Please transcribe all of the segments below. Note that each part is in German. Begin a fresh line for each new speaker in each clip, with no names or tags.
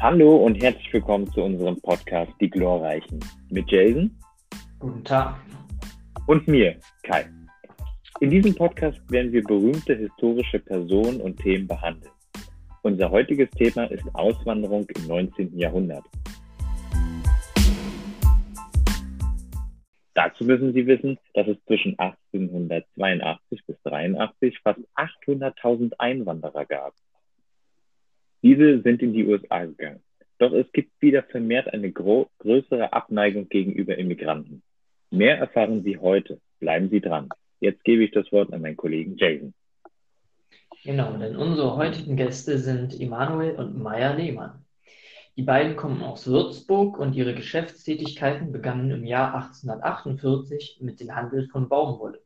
Hallo und herzlich willkommen zu unserem Podcast Die Glorreichen mit Jason.
Guten Tag.
Und mir, Kai. In diesem Podcast werden wir berühmte historische Personen und Themen behandeln. Unser heutiges Thema ist Auswanderung im 19. Jahrhundert. Dazu müssen Sie wissen, dass es zwischen 1882 bis 83 fast 800.000 Einwanderer gab. Diese sind in die USA gegangen. Doch es gibt wieder vermehrt eine größere Abneigung gegenüber Immigranten. Mehr erfahren Sie heute. Bleiben Sie dran. Jetzt gebe ich das Wort an meinen Kollegen Jason.
Genau, denn unsere heutigen Gäste sind Emanuel und Maya Lehmann. Die beiden kommen aus Würzburg und ihre Geschäftstätigkeiten begannen im Jahr 1848 mit dem Handel von Baumwolle.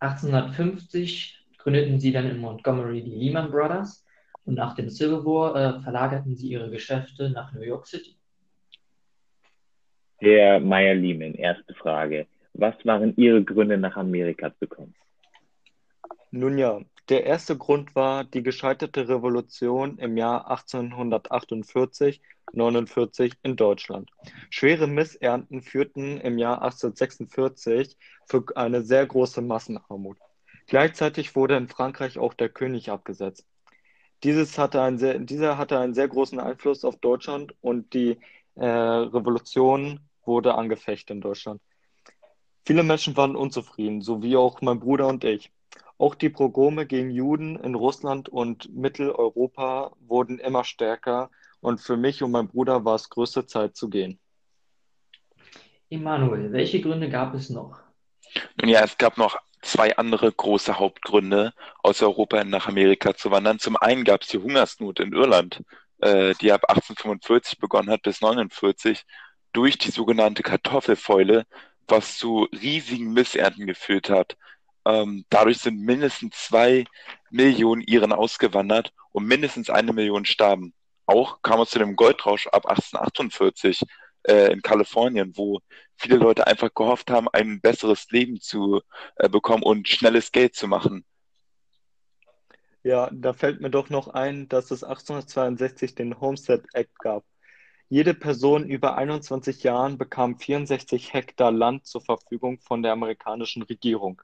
1850 gründeten sie dann in Montgomery die Lehman Brothers und nach dem Civil War äh, verlagerten sie ihre Geschäfte nach New York City.
Herr Meyer-Lehman, erste Frage. Was waren Ihre Gründe, nach Amerika zu kommen?
Nun ja, der erste Grund war die gescheiterte Revolution im Jahr 1848, 49 in Deutschland. Schwere Missernten führten im Jahr 1846 für eine sehr große Massenarmut. Gleichzeitig wurde in Frankreich auch der König abgesetzt. Dieses hatte einen sehr, dieser hatte einen sehr großen Einfluss auf Deutschland und die äh, Revolution wurde angefechtet in Deutschland. Viele Menschen waren unzufrieden, so wie auch mein Bruder und ich. Auch die Pogrome gegen Juden in Russland und Mitteleuropa wurden immer stärker und für mich und meinen Bruder war es größte Zeit zu gehen.
Emanuel, welche Gründe gab es noch?
Nun ja, es gab noch zwei andere große Hauptgründe, aus Europa nach Amerika zu wandern. Zum einen gab es die Hungersnot in Irland, äh, die ab 1845 begonnen hat bis 1949 durch die sogenannte Kartoffelfäule, was zu riesigen Missernten geführt hat. Ähm, dadurch sind mindestens zwei Millionen Iren ausgewandert und mindestens eine Million starben. Auch kam es zu dem Goldrausch ab 1848 äh, in Kalifornien, wo viele Leute einfach gehofft haben, ein besseres Leben zu äh, bekommen und schnelles Geld zu machen.
Ja, da fällt mir doch noch ein, dass es 1862 den Homestead Act gab. Jede Person über 21 Jahren bekam 64 Hektar Land zur Verfügung von der amerikanischen Regierung.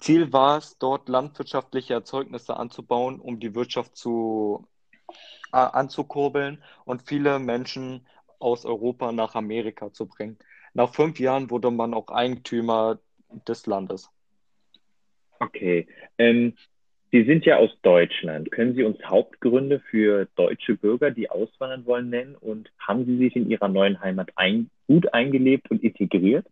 Ziel war es, dort landwirtschaftliche Erzeugnisse anzubauen, um die Wirtschaft zu, äh, anzukurbeln und viele Menschen aus Europa nach Amerika zu bringen. Nach fünf Jahren wurde man auch Eigentümer des Landes.
Okay. Ähm, Sie sind ja aus Deutschland. Können Sie uns Hauptgründe für deutsche Bürger, die auswandern wollen, nennen? Und haben Sie sich in Ihrer neuen Heimat ein, gut eingelebt und integriert?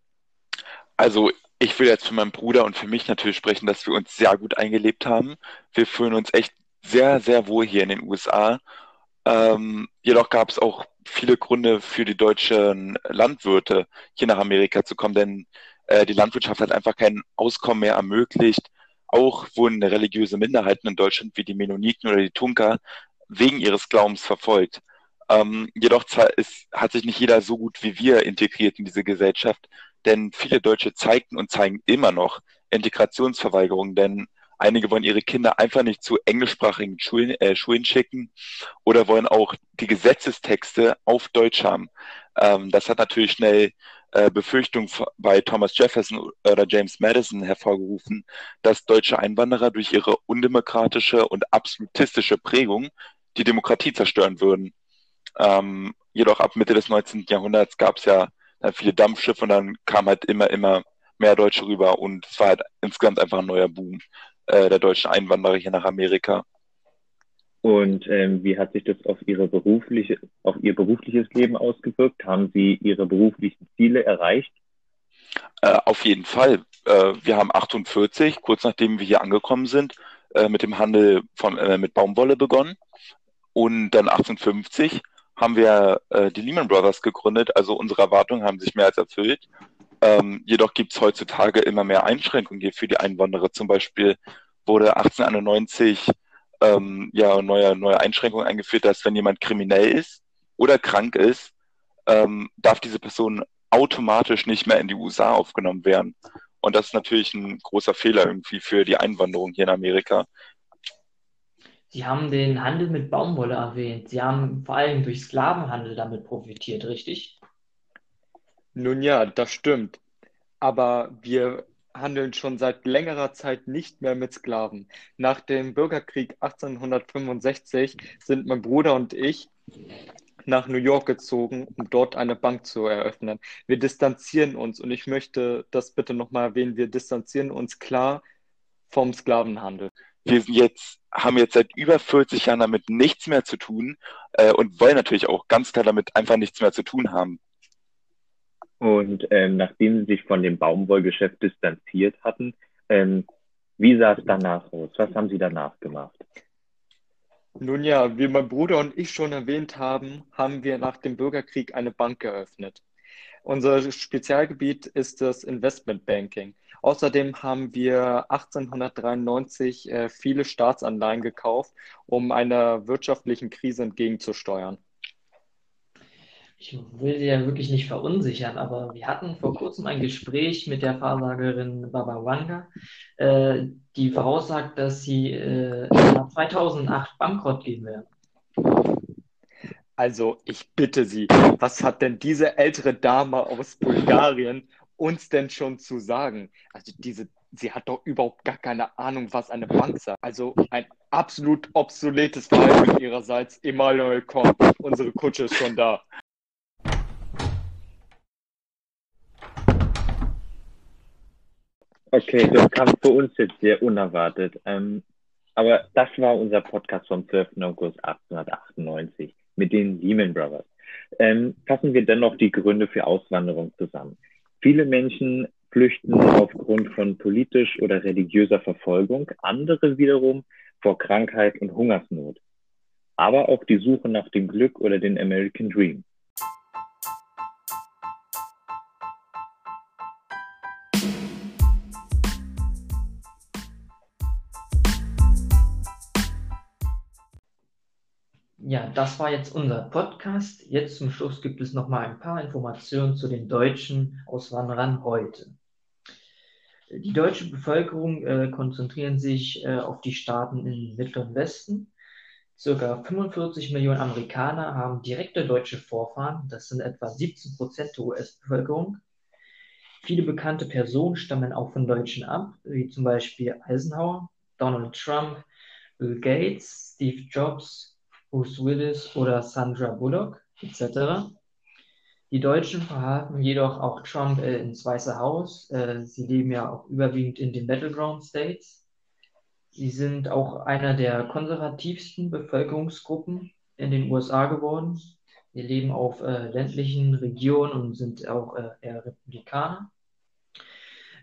Also ich will jetzt für meinen Bruder und für mich natürlich sprechen, dass wir uns sehr gut eingelebt haben. Wir fühlen uns echt sehr, sehr wohl hier in den USA. Ähm, jedoch gab es auch viele Gründe für die deutschen Landwirte, hier nach Amerika zu kommen, denn äh, die Landwirtschaft hat einfach kein Auskommen mehr ermöglicht. Auch wurden religiöse Minderheiten in Deutschland wie die Mennoniten oder die Tunker wegen ihres Glaubens verfolgt. Ähm, jedoch ist, hat sich nicht jeder so gut wie wir integriert in diese Gesellschaft, denn viele Deutsche zeigten und zeigen immer noch Integrationsverweigerung, denn Einige wollen ihre Kinder einfach nicht zu englischsprachigen Schulen, äh, Schulen schicken oder wollen auch die Gesetzestexte auf Deutsch haben. Ähm, das hat natürlich schnell äh, Befürchtung bei Thomas Jefferson oder James Madison hervorgerufen, dass deutsche Einwanderer durch ihre undemokratische und absolutistische Prägung die Demokratie zerstören würden. Ähm, jedoch ab Mitte des 19. Jahrhunderts gab es ja dann viele Dampfschiffe und dann kam halt immer, immer mehr Deutsche rüber und es war halt insgesamt einfach ein neuer Boom äh, der deutschen Einwanderer hier nach Amerika.
Und ähm, wie hat sich das auf Ihre berufliche, auf Ihr berufliches Leben ausgewirkt? Haben Sie Ihre beruflichen Ziele erreicht?
Äh, auf jeden Fall. Äh, wir haben 48, kurz nachdem wir hier angekommen sind, äh, mit dem Handel von, äh, mit Baumwolle begonnen. Und dann 1850 haben wir äh, die Lehman Brothers gegründet. Also unsere Erwartungen haben sich mehr als erfüllt. Ähm, jedoch gibt es heutzutage immer mehr Einschränkungen hier für die Einwanderer. Zum Beispiel wurde 1891 ähm, ja neue, neue Einschränkungen eingeführt, dass wenn jemand kriminell ist oder krank ist, ähm, darf diese Person automatisch nicht mehr in die USA aufgenommen werden. Und das ist natürlich ein großer Fehler irgendwie für die Einwanderung hier in Amerika.
Sie haben den Handel mit Baumwolle erwähnt. Sie haben vor allem durch Sklavenhandel damit profitiert, richtig?
Nun ja, das stimmt. Aber wir handeln schon seit längerer Zeit nicht mehr mit Sklaven. Nach dem Bürgerkrieg 1865 sind mein Bruder und ich nach New York gezogen, um dort eine Bank zu eröffnen. Wir distanzieren uns, und ich möchte das bitte nochmal erwähnen, wir distanzieren uns klar vom Sklavenhandel.
Wir jetzt, haben jetzt seit über 40 Jahren damit nichts mehr zu tun äh, und wollen natürlich auch ganz klar damit einfach nichts mehr zu tun haben.
Und ähm, nachdem sie sich von dem Baumwollgeschäft distanziert hatten, ähm, wie sah es danach aus? Was haben sie danach gemacht?
Nun ja, wie mein Bruder und ich schon erwähnt haben, haben wir nach dem Bürgerkrieg eine Bank geöffnet. Unser Spezialgebiet ist das Investmentbanking. Außerdem haben wir 1893 äh, viele Staatsanleihen gekauft, um einer wirtschaftlichen Krise entgegenzusteuern
ich will sie ja wirklich nicht verunsichern, aber wir hatten vor kurzem ein Gespräch mit der Wahrsagerin Baba Wanga, äh, die voraussagt, dass sie äh, 2008 bankrott gehen werden.
Also, ich bitte Sie, was hat denn diese ältere Dame aus Bulgarien uns denn schon zu sagen? Also, diese, sie hat doch überhaupt gar keine Ahnung, was eine Bank sagt. Also, ein absolut obsoletes Verhalten ihrerseits. Emanuel, komm, unsere Kutsche ist schon da.
Okay, das kam für uns jetzt sehr unerwartet. Ähm, aber das war unser Podcast vom 12. August 1898 mit den Lehman Brothers. Ähm, fassen wir dennoch die Gründe für Auswanderung zusammen. Viele Menschen flüchten aufgrund von politisch oder religiöser Verfolgung, andere wiederum vor Krankheit und Hungersnot. Aber auch die Suche nach dem Glück oder den American Dream.
Ja, das war jetzt unser Podcast. Jetzt zum Schluss gibt es noch mal ein paar Informationen zu den deutschen Auswanderern heute. Die deutsche Bevölkerung äh, konzentrieren sich äh, auf die Staaten im Mittleren Westen. Circa 45 Millionen Amerikaner haben direkte deutsche Vorfahren. Das sind etwa 17 Prozent der US-Bevölkerung. Viele bekannte Personen stammen auch von Deutschen ab, wie zum Beispiel Eisenhower, Donald Trump, Bill Gates, Steve Jobs, Bruce Willis oder Sandra Bullock etc. Die Deutschen verhalten jedoch auch Trump äh, ins Weiße Haus. Äh, sie leben ja auch überwiegend in den Battleground States. Sie sind auch einer der konservativsten Bevölkerungsgruppen in den USA geworden. Sie leben auf äh, ländlichen Regionen und sind auch äh, eher Republikaner.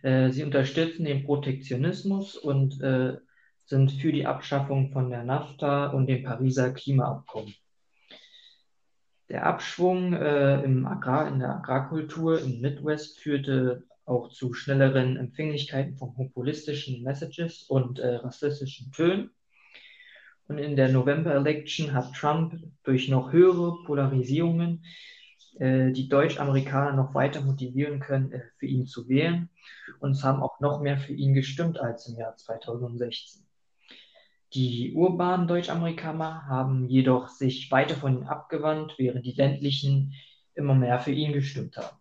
Äh, sie unterstützen den Protektionismus und äh, sind für die Abschaffung von der NAFTA und dem Pariser Klimaabkommen. Der Abschwung äh, im Agrar, in der Agrarkultur im Midwest führte auch zu schnelleren Empfänglichkeiten von populistischen Messages und äh, rassistischen Tönen. Und in der November-Election hat Trump durch noch höhere Polarisierungen äh, die Deutsch-Amerikaner noch weiter motivieren können, äh, für ihn zu wählen. Und es haben auch noch mehr für ihn gestimmt als im Jahr 2016. Die urbanen Deutschamerikaner haben jedoch sich weiter von ihm abgewandt, während die ländlichen immer mehr für ihn gestimmt haben.